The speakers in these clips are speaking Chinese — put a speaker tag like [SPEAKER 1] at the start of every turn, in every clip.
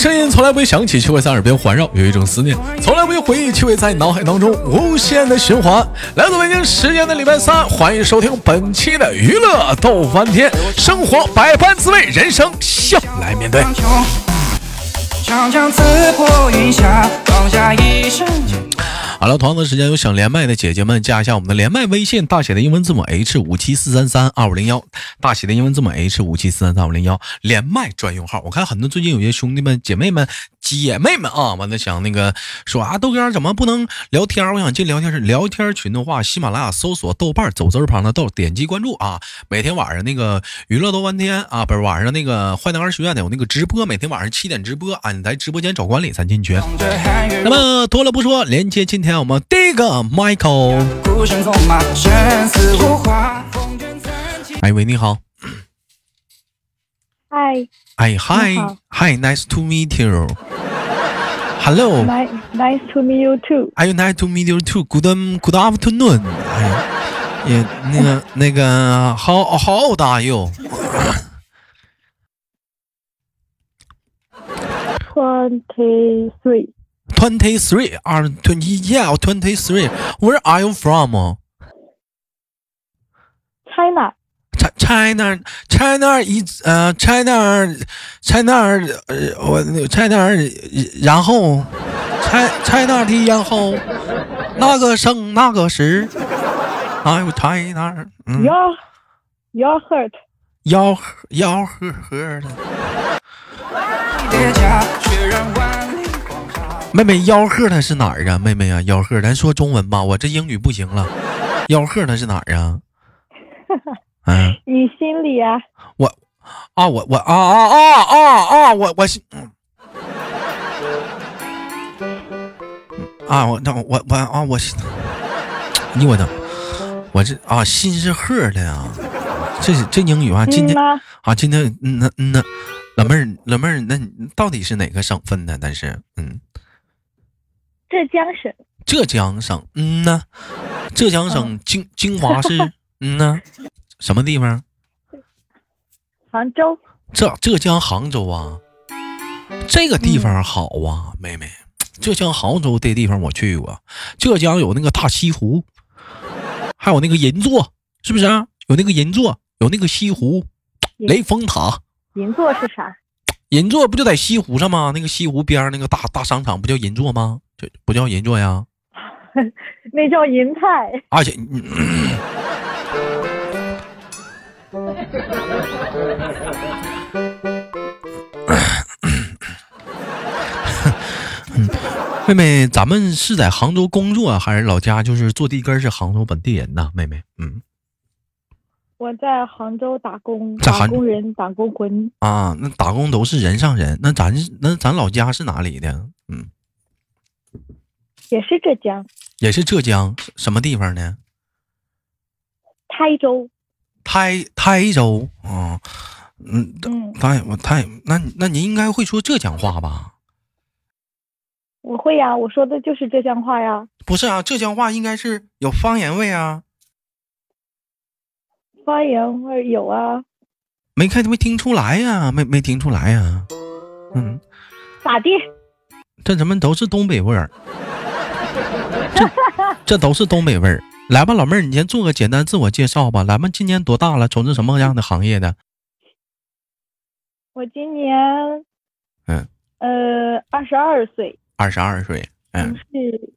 [SPEAKER 1] 声音从来不会响起，却会在耳边环绕；有一种思念从来不会回忆，却会在脑海当中无限的循环。来自北京时间的礼拜三，欢迎收听本期的娱乐逗翻天，生活百般滋味，人生笑来面对。长长云下，放下一瞬间好了，同样的时间有想连麦的姐姐们，加一下我们的连麦微信，大写的英文字母 H 五七四三三二五零幺，大写的英文字母 H 五七四三三二五零幺，连麦专用号。我看很多最近有些兄弟们、姐妹们、姐妹们啊，完了想那个说啊，豆哥怎么不能聊天？我想进聊天室，聊天群的话，喜马拉雅搜索豆瓣走字旁的豆，点击关注啊。每天晚上那个娱乐多半天啊，不是晚上那个坏男孩学院的有那个直播，每天晚上七点直播啊，你在直播间找管理咱进群。那么多了不说，连接今天。我们第一个 Michael，哎喂，你好。
[SPEAKER 2] 嗨。
[SPEAKER 1] 哎，Hi，Hi，Nice to meet you。Hello。
[SPEAKER 2] Nice to meet you too。
[SPEAKER 1] Are you nice to meet you too? Good, good afternoon。哎，也那个那个，How How old are you?
[SPEAKER 2] Twenty three。
[SPEAKER 1] Twenty three are twenty yeah twenty three. Where are you from?
[SPEAKER 2] China.
[SPEAKER 1] China China is 呃 China China 呃我 China 然后 China 的然后那个生那个时哎呦 China
[SPEAKER 2] 嗯。Your your hurt.
[SPEAKER 1] 吆吆喝喝的。 妹妹，吆喝他是哪儿啊？妹妹啊，吆喝，咱说中文吧，我这英语不行了。吆喝他是哪儿啊？
[SPEAKER 2] 嗯，你心里啊？
[SPEAKER 1] 我啊，我我啊啊啊啊啊！我我心啊，我那我我啊，我心，你我的，我这啊，心是喝的呀。这这英语啊，今天啊，今天嗯那嗯那老妹儿老妹儿，那你到底是哪个省份的？但是嗯。
[SPEAKER 2] 浙江省，
[SPEAKER 1] 浙江省，嗯呐，浙江省金金华市，嗯呐，什么地方？
[SPEAKER 2] 杭州。
[SPEAKER 1] 浙浙江杭州啊，这个地方好啊，妹妹，浙江杭州这地方我去过。浙江有那个大西湖，还有那个银座，是不是？有那个银座，有那个西湖，雷峰塔。
[SPEAKER 2] 银座是啥？
[SPEAKER 1] 银座不就在西湖上吗？那个西湖边那个大大商场不叫银座吗？不叫银座呀，
[SPEAKER 2] 那叫银泰。
[SPEAKER 1] 而且，妹妹，咱们是在杭州工作，还是老家就是坐地根是杭州本地人呢？妹妹，嗯，
[SPEAKER 2] 我在杭州打工，打工人，打工魂
[SPEAKER 1] 啊。那打工都是人上人，那咱那咱老家是哪里的？嗯。
[SPEAKER 2] 也是浙江，
[SPEAKER 1] 也是浙江，什么地方呢？
[SPEAKER 2] 台州，
[SPEAKER 1] 台台州啊，嗯嗯，台我台，那那您应该会说浙江话吧？
[SPEAKER 2] 我会呀，我说的就是浙江话呀。
[SPEAKER 1] 不是啊，浙江话应该是有方言味啊。
[SPEAKER 2] 方言味有啊。
[SPEAKER 1] 没看没听出来呀？没没听出来呀？嗯。
[SPEAKER 2] 咋地？
[SPEAKER 1] 这怎么都是东北味儿？这这都是东北味儿。来吧，老妹儿，你先做个简单自我介绍吧。咱们，今年多大了？从事什么样的行业的？
[SPEAKER 2] 我今年，
[SPEAKER 1] 嗯，
[SPEAKER 2] 呃，二十二岁。
[SPEAKER 1] 二十二岁，
[SPEAKER 2] 嗯，是，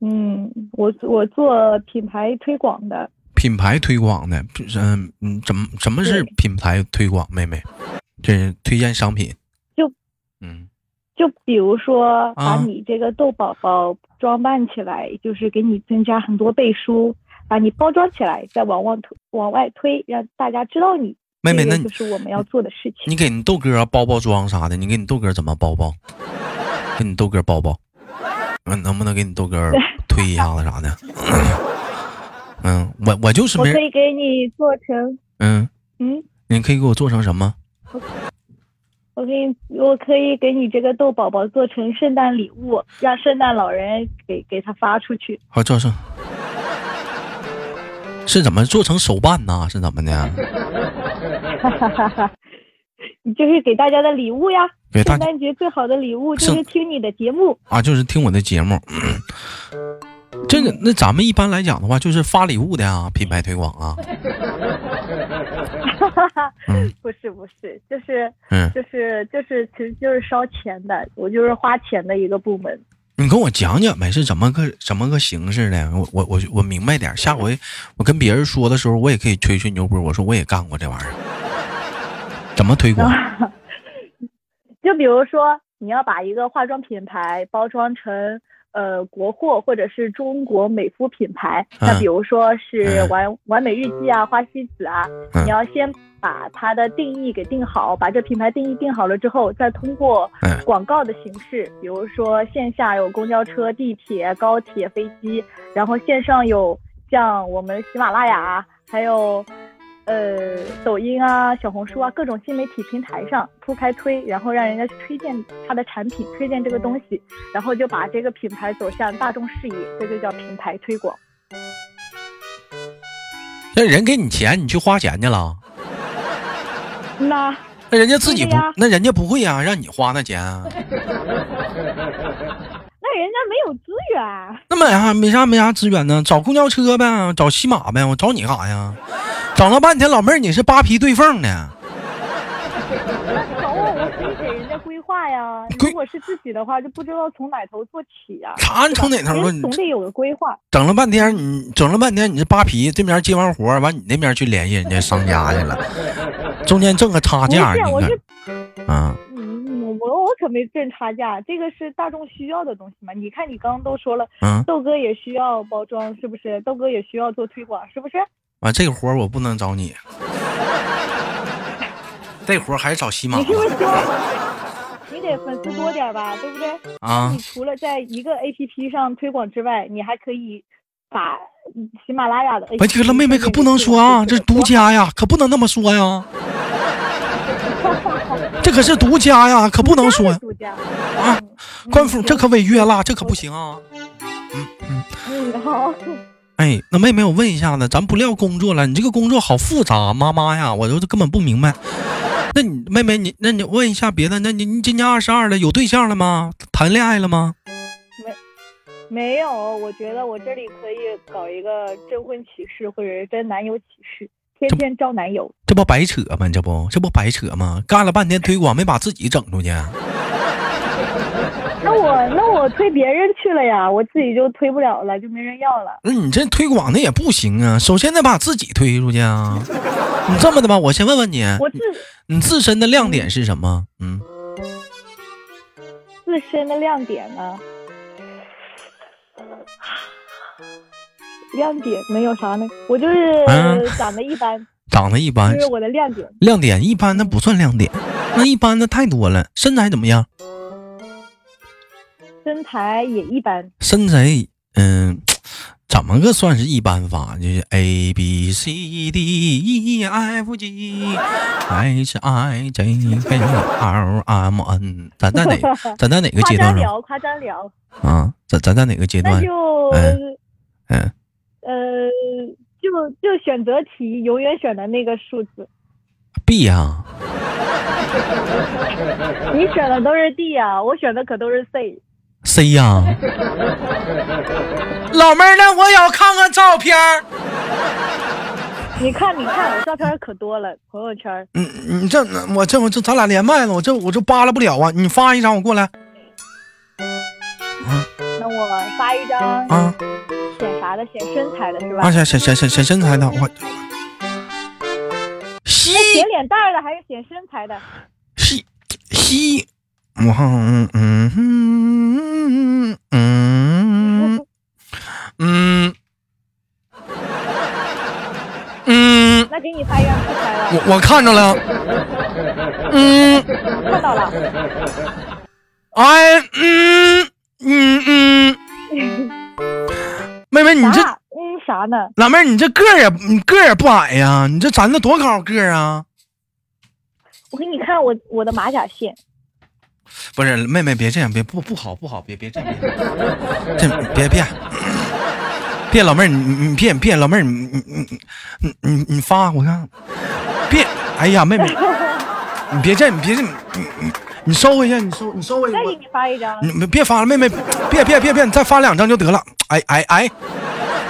[SPEAKER 2] 嗯，我我做品牌推广的。
[SPEAKER 1] 品牌推广的，嗯嗯，怎么什么是品牌推广？妹妹，这推荐商品。
[SPEAKER 2] 就，嗯。就比如说，把你这个豆宝宝装扮起来，就是给你增加很多背书，把你包装起来，再往往推往外推，让大家知道你。
[SPEAKER 1] 妹妹，那
[SPEAKER 2] 就是我们要做的事情。
[SPEAKER 1] 你给你豆哥包包装啥的？你给你豆哥怎么包包？给你豆哥包包，嗯，能不能给你豆哥 推一下子啥的？嗯，我我就是没。
[SPEAKER 2] 我可以给你做成。嗯嗯，
[SPEAKER 1] 你可以给我做成什么？
[SPEAKER 2] 我给你，我可以给你这个豆宝宝做成圣诞礼物，让圣诞老人给给他发出去。
[SPEAKER 1] 好，赵胜是怎么做成手办呢？是怎么的？
[SPEAKER 2] 哈哈哈哈你就是给大家的礼物呀。
[SPEAKER 1] 圣
[SPEAKER 2] 诞节最好的礼物就是听你的节目
[SPEAKER 1] 啊，就是听我的节目。这个，那咱们一般来讲的话，就是发礼物的啊，品牌推广啊。
[SPEAKER 2] 嗯，不是不是，就是，嗯，就是就是，其实就是烧钱的，我就是花钱的一个部门。
[SPEAKER 1] 你跟我讲讲呗，是怎么个怎么个形式的？我我我我明白点，下回我跟别人说的时候，我也可以吹吹牛波，我说我也干过这玩意儿。怎么推广？
[SPEAKER 2] 就比如说，你要把一个化妆品牌包装成。呃，国货或者是中国美肤品牌，那比如说是完完美日记啊、花西子啊，你要先把它的定义给定好，把这品牌定义定好了之后，再通过广告的形式，比如说线下有公交车、地铁、高铁、飞机，然后线上有像我们喜马拉雅，还有。呃，抖音啊，小红书啊，各种新媒体平台上铺开推，然后让人家去推荐他的产品，推荐这个东西，然后就把这个品牌走向大众视野，这就叫品牌推广。
[SPEAKER 1] 那人给你钱，你去花钱去了？
[SPEAKER 2] 那
[SPEAKER 1] 那人家自己不，那人家不会呀，让你花那钱。
[SPEAKER 2] 那人家没有资源。
[SPEAKER 1] 那没啥，没啥，没啥资源呢，找公交车呗，找西马呗，我找你干啥呀？整了半天，老妹儿，你是扒皮对缝
[SPEAKER 2] 呢？找我，我可以给人家规划呀。如果是自己的话，就不知道从哪头做起呀。
[SPEAKER 1] 他从哪头做？
[SPEAKER 2] 总得有个规划。
[SPEAKER 1] 整了半天，你整了半天，你是扒皮，这边接完活，完你那边去联系人家商家去了，中间挣个差价，你
[SPEAKER 2] 看。啊。嗯，我我可没挣差价，这个是大众需要的东西嘛。你看，你刚刚都说了，豆哥也需要包装，是不是？豆哥也需要做推广，是不是？
[SPEAKER 1] 完这个活我不能找你，这活还是找西马。
[SPEAKER 2] 你是不是说你得粉丝多点吧，对不对？啊！你除了在一个 APP 上推广之外，你还可以把喜马拉雅的。
[SPEAKER 1] 别听了，妹妹可不能说啊，这是独家呀，可不能那么说呀。这可是独家呀，可不能说。
[SPEAKER 2] 独家
[SPEAKER 1] 啊！官府这可违约了，这可不行啊。
[SPEAKER 2] 嗯嗯。嗯，好。
[SPEAKER 1] 哎，那妹妹，我问一下子，咱不聊工作了，你这个工作好复杂，妈妈呀，我都根本不明白。那你妹妹，你那你问一下别的，那你你今年二十二了，有对象了吗？谈恋爱了吗？
[SPEAKER 2] 没，没有。我觉得我这里可以搞一个征婚启事，或者是征男友启事，天天招男友。
[SPEAKER 1] 这不白扯吗？这不这不白扯吗？干了半天推广，没把自己整出去。
[SPEAKER 2] 那我那我推别人去了呀，我自己就推不了了，就没人要了。那
[SPEAKER 1] 你这推广的也不行啊，首先得把自己推出去啊。你这么的吧，我先问问你，
[SPEAKER 2] 我自
[SPEAKER 1] 你自身的亮点是什么？嗯，
[SPEAKER 2] 自身的亮点呢？亮点没有啥呢？我就是长得一般，
[SPEAKER 1] 长得一般，
[SPEAKER 2] 这是我的亮点。
[SPEAKER 1] 亮点一般，那不算亮点，那一般的太多了。身材怎么样？
[SPEAKER 2] 身材也一般，
[SPEAKER 1] 身材嗯，怎么个算是一般法？就是 A B C D E F G H I J K L M N，咱在哪？咱在哪个阶段
[SPEAKER 2] 上？夸张聊，夸张聊
[SPEAKER 1] 啊！咱咱在哪个阶段？
[SPEAKER 2] 那就嗯嗯呃，就就选择题，永远选的那个数字
[SPEAKER 1] B 呀。
[SPEAKER 2] 你选的都是 D 呀，我选的可都是 C。
[SPEAKER 1] C 呀，老妹儿，那我也要看看照片
[SPEAKER 2] 你看，你看，我照片可多了，朋友圈。
[SPEAKER 1] 嗯，你这我这我这咱俩连麦了，我这我这扒拉不了啊！你发一张，我过来。
[SPEAKER 2] 那我发一张啊，显啥的？显身材的是吧？啊，
[SPEAKER 1] 显显显显显身材的，我。
[SPEAKER 2] 显脸蛋的还是显身材的？
[SPEAKER 1] 西西。我嗯嗯嗯嗯嗯
[SPEAKER 2] 嗯，那给你发一张素材了。
[SPEAKER 1] 我我看着了，嗯，
[SPEAKER 2] 看到了。
[SPEAKER 1] 哎，嗯嗯嗯，妹妹，你这
[SPEAKER 2] 嗯啥呢？
[SPEAKER 1] 老妹儿，你这个儿也你个儿也不矮呀，你这长得多高个儿啊？
[SPEAKER 2] 我给你看我我的马甲线。
[SPEAKER 1] 不是妹妹，别这样，别不不好不好，别别这样，这别别别老妹儿，你你别别老妹儿，你你你你你你发我看，别哎呀妹妹，你别这，你别这，你你你收回去，你收你收回去。
[SPEAKER 2] 再给你发一张。你
[SPEAKER 1] 别发了，妹妹，别别别别，你再发两张就得了。哎哎哎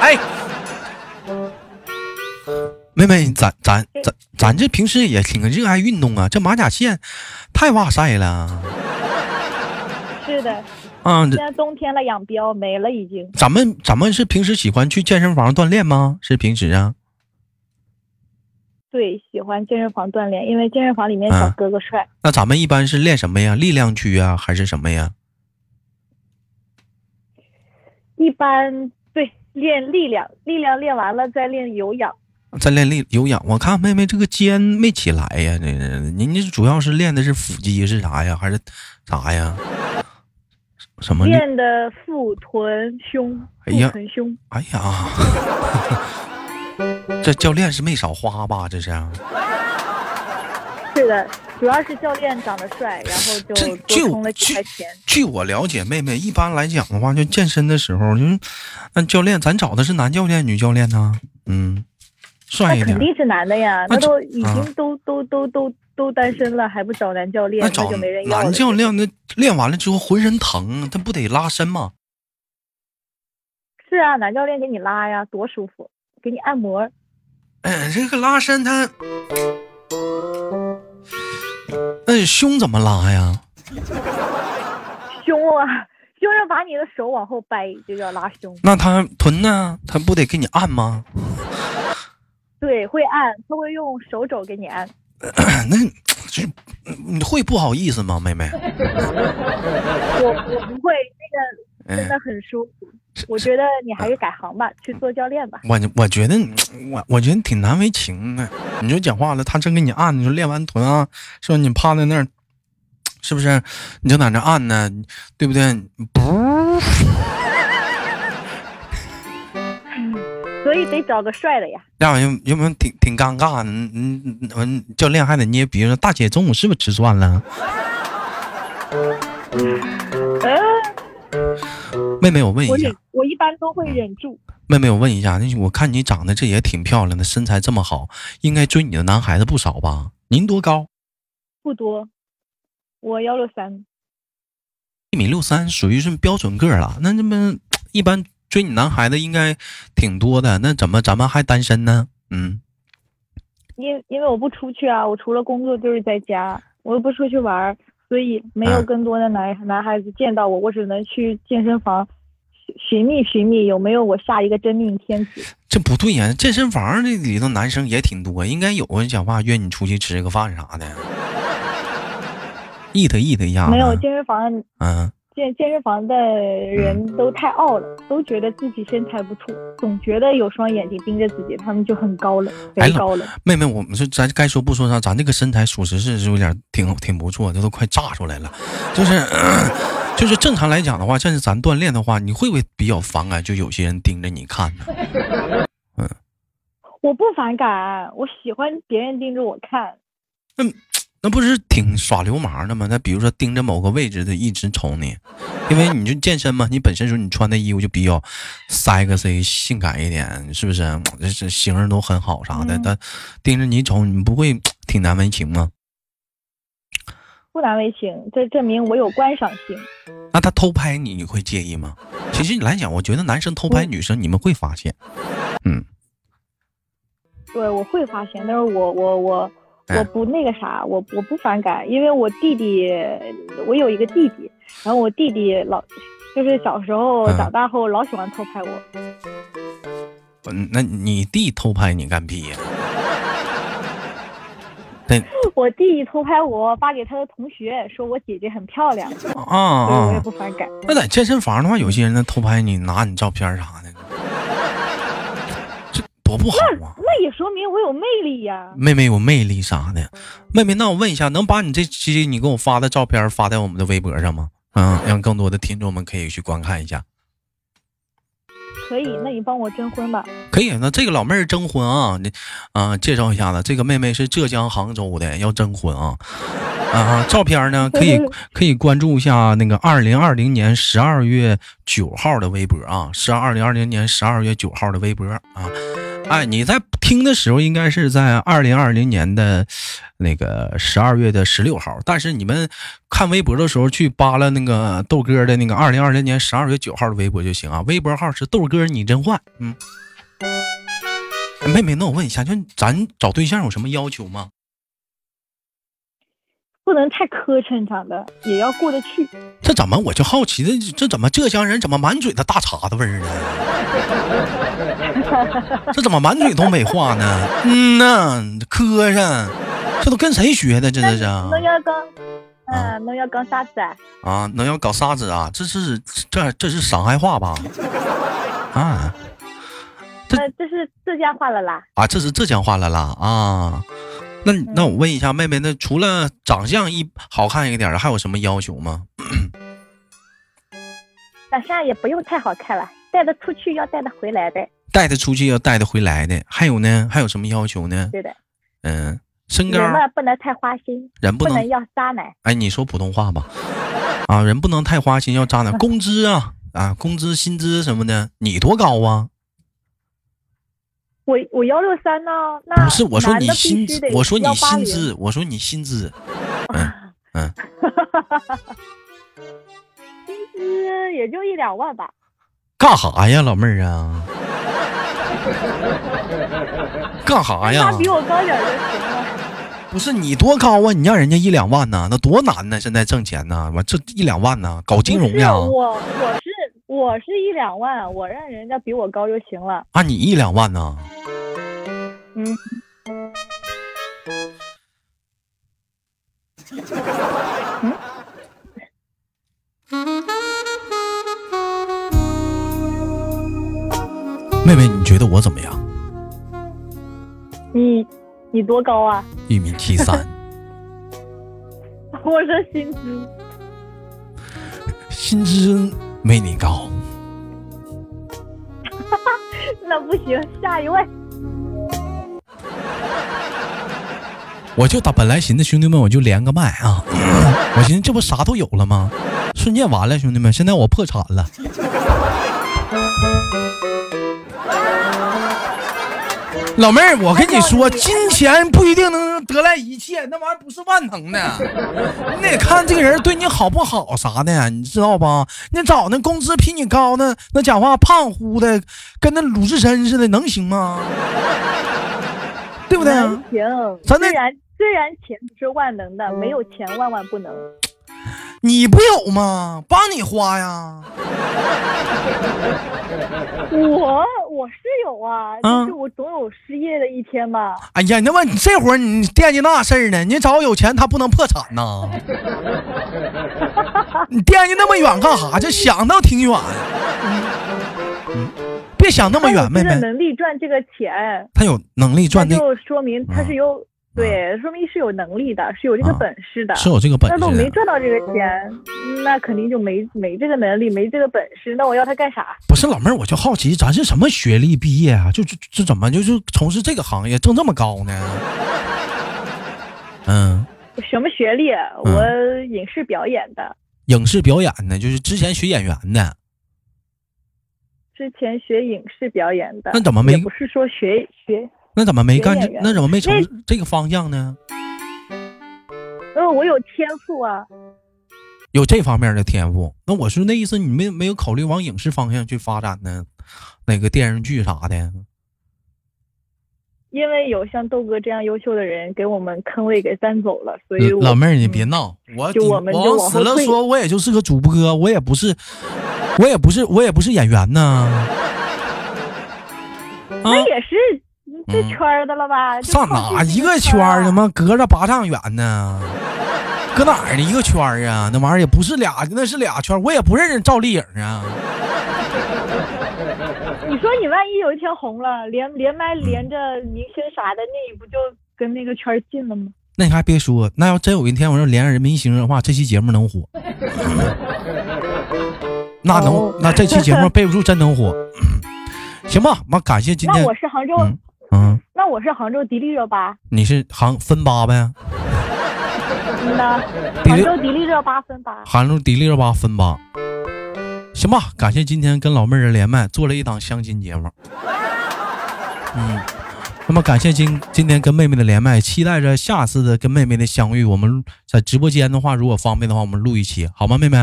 [SPEAKER 1] 哎，妹妹，咱咱咱咱这平时也挺热爱运动啊，这马甲线太哇塞了。
[SPEAKER 2] 是的。啊，现在冬天了，养膘没了已经。
[SPEAKER 1] 咱们咱们是平时喜欢去健身房锻炼吗？是平时啊？
[SPEAKER 2] 对，喜欢健身房锻炼，因为健身房里面小哥哥帅。
[SPEAKER 1] 那咱们一般是练什么呀？力量区啊，还是什么呀？
[SPEAKER 2] 一般对，练力量，力量练完了再练有氧。
[SPEAKER 1] 再练力有氧，我看妹妹这个肩没起来呀，这您这主要是练的是腹肌是啥呀？还是啥呀？什么
[SPEAKER 2] 练的腹臀胸？
[SPEAKER 1] 哎呀，
[SPEAKER 2] 臀胸！
[SPEAKER 1] 哎呀，这教练是没少花吧？这是？
[SPEAKER 2] 是的，主要是教练长得帅，然后就多充了几块钱。
[SPEAKER 1] 据我了解，妹妹一般来讲的话，就健身的时候，就是那教练，咱找的是男教练、女教练呢？嗯，帅一点。
[SPEAKER 2] 肯定是男的呀，那都已经都都都都。都单身了还不找男教练，那
[SPEAKER 1] 找
[SPEAKER 2] 没人要
[SPEAKER 1] 男教练那练完了之后浑身疼，他不得拉伸吗？
[SPEAKER 2] 是啊，男教练给你拉呀，多舒服，给你按摩。
[SPEAKER 1] 哎，这个拉伸它，那胸怎么拉呀？
[SPEAKER 2] 胸啊，就是把你的手往后掰，就叫拉胸。
[SPEAKER 1] 那他臀呢？他不得给你按吗？
[SPEAKER 2] 对，会按，他会用手肘给你按。
[SPEAKER 1] 那，这你会不好意思吗，妹妹？
[SPEAKER 2] 我我不会，那个真的很舒服。我觉得你还是改行吧，去做教练吧。
[SPEAKER 1] 我我觉得我我觉得挺难为情的。你就讲话了，他真给你按，你说练完臀啊，说你趴在那儿，是不是？你就在那按呢，对不对？不。
[SPEAKER 2] 所以得找个帅的呀。那
[SPEAKER 1] 有有没有挺挺尴尬？嗯嗯嗯，教练还得捏鼻子。大姐中午是不是吃蒜了？妹妹，我问一下，
[SPEAKER 2] 我一般都会忍住。
[SPEAKER 1] 妹妹，我问一下，那我看你长得这也挺漂亮的，身材这么好，应该追你的男孩子不少吧？您多高？
[SPEAKER 2] 不多，我幺六三，
[SPEAKER 1] 一米六三，属于是标准个了。那这么一般。追你男孩子应该挺多的，那怎么咱们还单身呢？嗯，
[SPEAKER 2] 因因为我不出去啊，我除了工作就是在家，我又不出去玩，所以没有更多的男男孩子见到我，我只能去健身房寻觅寻觅有没有我下一个真命天子。
[SPEAKER 1] 这不对呀，健身房这里头男生也挺多，应该有人讲话约你出去吃个饭啥的，意思意思一下。
[SPEAKER 2] 没有健身房，嗯。健健身房的人都太傲了，都觉得自己身材不错，总觉得有双眼睛盯着自己，他们就很高冷，太高冷。
[SPEAKER 1] 妹妹，我们是咱该说不说啥，咱这个身材属实是有点挺挺不错，这都快炸出来了。就是 就是正常来讲的话，像是咱锻炼的话，你会不会比较反感？就有些人盯着你看呢？
[SPEAKER 2] 嗯，我不反感，我喜欢别人盯着我看。
[SPEAKER 1] 嗯。那不是挺耍流氓的吗？那比如说盯着某个位置的一直瞅你，因为你就健身嘛，你本身说你穿的衣服就比较 sexy 性感一点，是不是？这这型儿都很好啥的，但盯着你瞅，你不会挺难为情吗？
[SPEAKER 2] 不难为情，这证明我有观赏性。
[SPEAKER 1] 那他偷拍你，你会介意吗？其实你来讲，我觉得男生偷拍女生，你们会发现，嗯，
[SPEAKER 2] 对，我会发现，但是我我我。我不那个啥，我我不反感，因为我弟弟，我有一个弟弟，然后我弟弟老就是小时候长大后老喜欢偷拍我。
[SPEAKER 1] 嗯，那你弟偷拍你干屁呀？
[SPEAKER 2] 我弟弟偷拍我，发给他的同学，说我姐姐很漂亮。啊啊！我也不反感。
[SPEAKER 1] 那在健身房的话，有些人那偷拍你，拿你照片啥的。多不好啊！
[SPEAKER 2] 那也说明我有魅力呀。
[SPEAKER 1] 妹妹有魅力啥的，妹妹，那我问一下，能把你这期你给我发的照片发在我们的微博上吗？嗯，让更多的听众们可以去观看一下。
[SPEAKER 2] 可以，那你帮我征婚吧。
[SPEAKER 1] 可以，那这个老妹儿征婚啊，你啊，介绍一下子，这个妹妹是浙江杭州的，要征婚啊。啊，照片呢 可以可以关注一下那个二零二零年十二月九号的微博啊，十二二零二零年十二月九号的微博啊。哎，你在听的时候应该是在二零二零年的那个十二月的十六号，但是你们看微博的时候去扒拉那个豆哥的那个二零二零年十二月九号的微博就行啊，微博号是豆哥你真坏。嗯，妹妹，那我问一下，就咱找对象有什么要求吗？
[SPEAKER 2] 不能太磕碜，长得也要过得去。
[SPEAKER 1] 这怎么我就好奇，这这怎么浙江人怎么满嘴的大碴子味儿呢？这怎么满嘴东北话呢？嗯呐，磕碜，这都跟谁学的？这这是？
[SPEAKER 2] 能要搞，嗯，能要搞沙子啊？
[SPEAKER 1] 啊，能要搞啥子啊？这是这这是上海话吧？啊，
[SPEAKER 2] 这这是浙江话了啦？
[SPEAKER 1] 啊，这是浙江话了啦？啊。那那我问一下妹妹，那除了长相一好看一点的，还有什么要求吗？
[SPEAKER 2] 长相也不用太好看了，带得出去要带得回来的。
[SPEAKER 1] 带得出去要带得回来的，还有呢？还有什么要求呢？
[SPEAKER 2] 对的。
[SPEAKER 1] 嗯，身高。
[SPEAKER 2] 人不能太花心，
[SPEAKER 1] 人不
[SPEAKER 2] 能要渣男。
[SPEAKER 1] 哎，你说普通话吧。啊，人不能太花心，要渣男。工资啊啊，工资薪资什么的，你多高啊？
[SPEAKER 2] 我我幺六三呢，那
[SPEAKER 1] 不是我说你薪资，我说你薪资，我说你薪资，嗯嗯，
[SPEAKER 2] 薪资也就一两万吧。
[SPEAKER 1] 干啥呀，老妹儿啊？干啥呀？
[SPEAKER 2] 比我高点就行了。
[SPEAKER 1] 不是你多高啊？你让人家一两万呢？那多难呢？现在挣钱呢？完这一两万呢？搞金融呀？
[SPEAKER 2] 我我是我是一两万，我让人家比我高就行了。
[SPEAKER 1] 啊，你一两万呢？嗯，觉得我怎么样？
[SPEAKER 2] 你你多高啊？
[SPEAKER 1] 一米七三。
[SPEAKER 2] 我说薪资，
[SPEAKER 1] 薪资没你高。
[SPEAKER 2] 那不行，下一位。
[SPEAKER 1] 我就打本来寻思兄弟们，我就连个麦啊！我寻思这不啥都有了吗？瞬间完了，兄弟们，现在我破产了。老妹儿，我跟你说，金钱不一定能得来一切，那玩意儿不是万能的。你得看这个人对你好不好啥的，你知道吧？你找那工资比你高的，那讲话胖乎的，跟那鲁智深似的，能行吗？对不对？
[SPEAKER 2] 行，虽然虽然钱不是万能的，没有钱万万不能。
[SPEAKER 1] 你不有吗？帮你花呀。
[SPEAKER 2] 我我是有啊，就是我总有失业的一天吧。
[SPEAKER 1] 哎呀，那么你这会儿你惦记那事儿呢？你找有钱他不能破产呐。你惦记那么远干啥？就想到挺远。别想那么远，妹妹。
[SPEAKER 2] 能力赚这个钱，
[SPEAKER 1] 他有能力赚，
[SPEAKER 2] 那就说明他是有对，说明是有能力的，是有这个本事的。
[SPEAKER 1] 是有这个本事。
[SPEAKER 2] 那都没赚到这个钱，那肯定就没没这个能力，没这个本事。那我要他干啥？
[SPEAKER 1] 不是老妹儿，我就好奇，咱是什么学历毕业啊？就就就怎么就就从事这个行业挣这么高呢？嗯。
[SPEAKER 2] 什么学历？我影视表演的。
[SPEAKER 1] 影视表演的，就是之前学演员的。
[SPEAKER 2] 之前学影视表演的，
[SPEAKER 1] 那怎么没？
[SPEAKER 2] 不是说学学，
[SPEAKER 1] 那怎么没干？那怎么没从这个方向呢？
[SPEAKER 2] 嗯，我有天赋啊，
[SPEAKER 1] 有这方面的天赋。那我说那意思，你没没有考虑往影视方向去发展呢？那个电视剧啥的？
[SPEAKER 2] 因为有像豆哥这样优秀的人给我们坑位给占走了，所以
[SPEAKER 1] 老妹儿你别闹，我
[SPEAKER 2] 就我们就
[SPEAKER 1] 死了说，我也就是个主播，我也不是。我也不是，我也不是演员
[SPEAKER 2] 呢。那也是这圈的了吧？
[SPEAKER 1] 上哪一个圈儿？他妈隔着八丈远呢？搁哪儿呢？一个圈儿啊？那玩意儿也不是俩，那是俩圈我也不认识赵丽颖啊。
[SPEAKER 2] 你说你万一有一天红了，连连麦连着明星啥的，那你不就跟那个圈近了吗？
[SPEAKER 1] 那你还别说，那要真有一天我要连上人明星的话，这期节目能火。那能，那这期节目 备不住真能火，行吧？妈，感谢今天。
[SPEAKER 2] 那我是杭州，
[SPEAKER 1] 嗯，
[SPEAKER 2] 那我是杭州迪丽热巴。
[SPEAKER 1] 你是杭分八呗？
[SPEAKER 2] 嗯呐，杭州迪丽热巴分八。
[SPEAKER 1] 杭州迪丽热巴分八，行吧？感谢今天跟老妹儿连麦，做了一档相亲节目。嗯，那么感谢今今天跟妹妹的连麦，期待着下次的跟妹妹的相遇。我们在直播间的话，如果方便的话，我们录一期好吗，妹妹？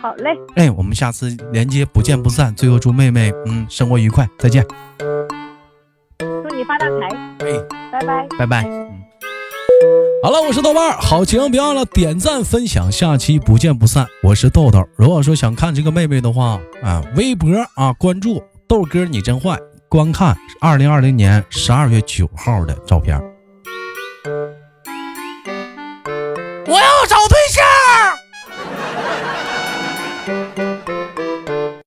[SPEAKER 2] 好嘞。
[SPEAKER 1] 哎，我们下次连接不见不散。最后祝妹妹嗯生活愉快，再见。
[SPEAKER 2] 发大财。哎，拜拜，
[SPEAKER 1] 拜拜。嗯，好了，我是豆瓣好情别忘了点赞分享，下期不见不散。我是豆豆，如果说想看这个妹妹的话啊，微博啊关注豆哥你真坏。观看二零二零年十二月九号的照片。我要找。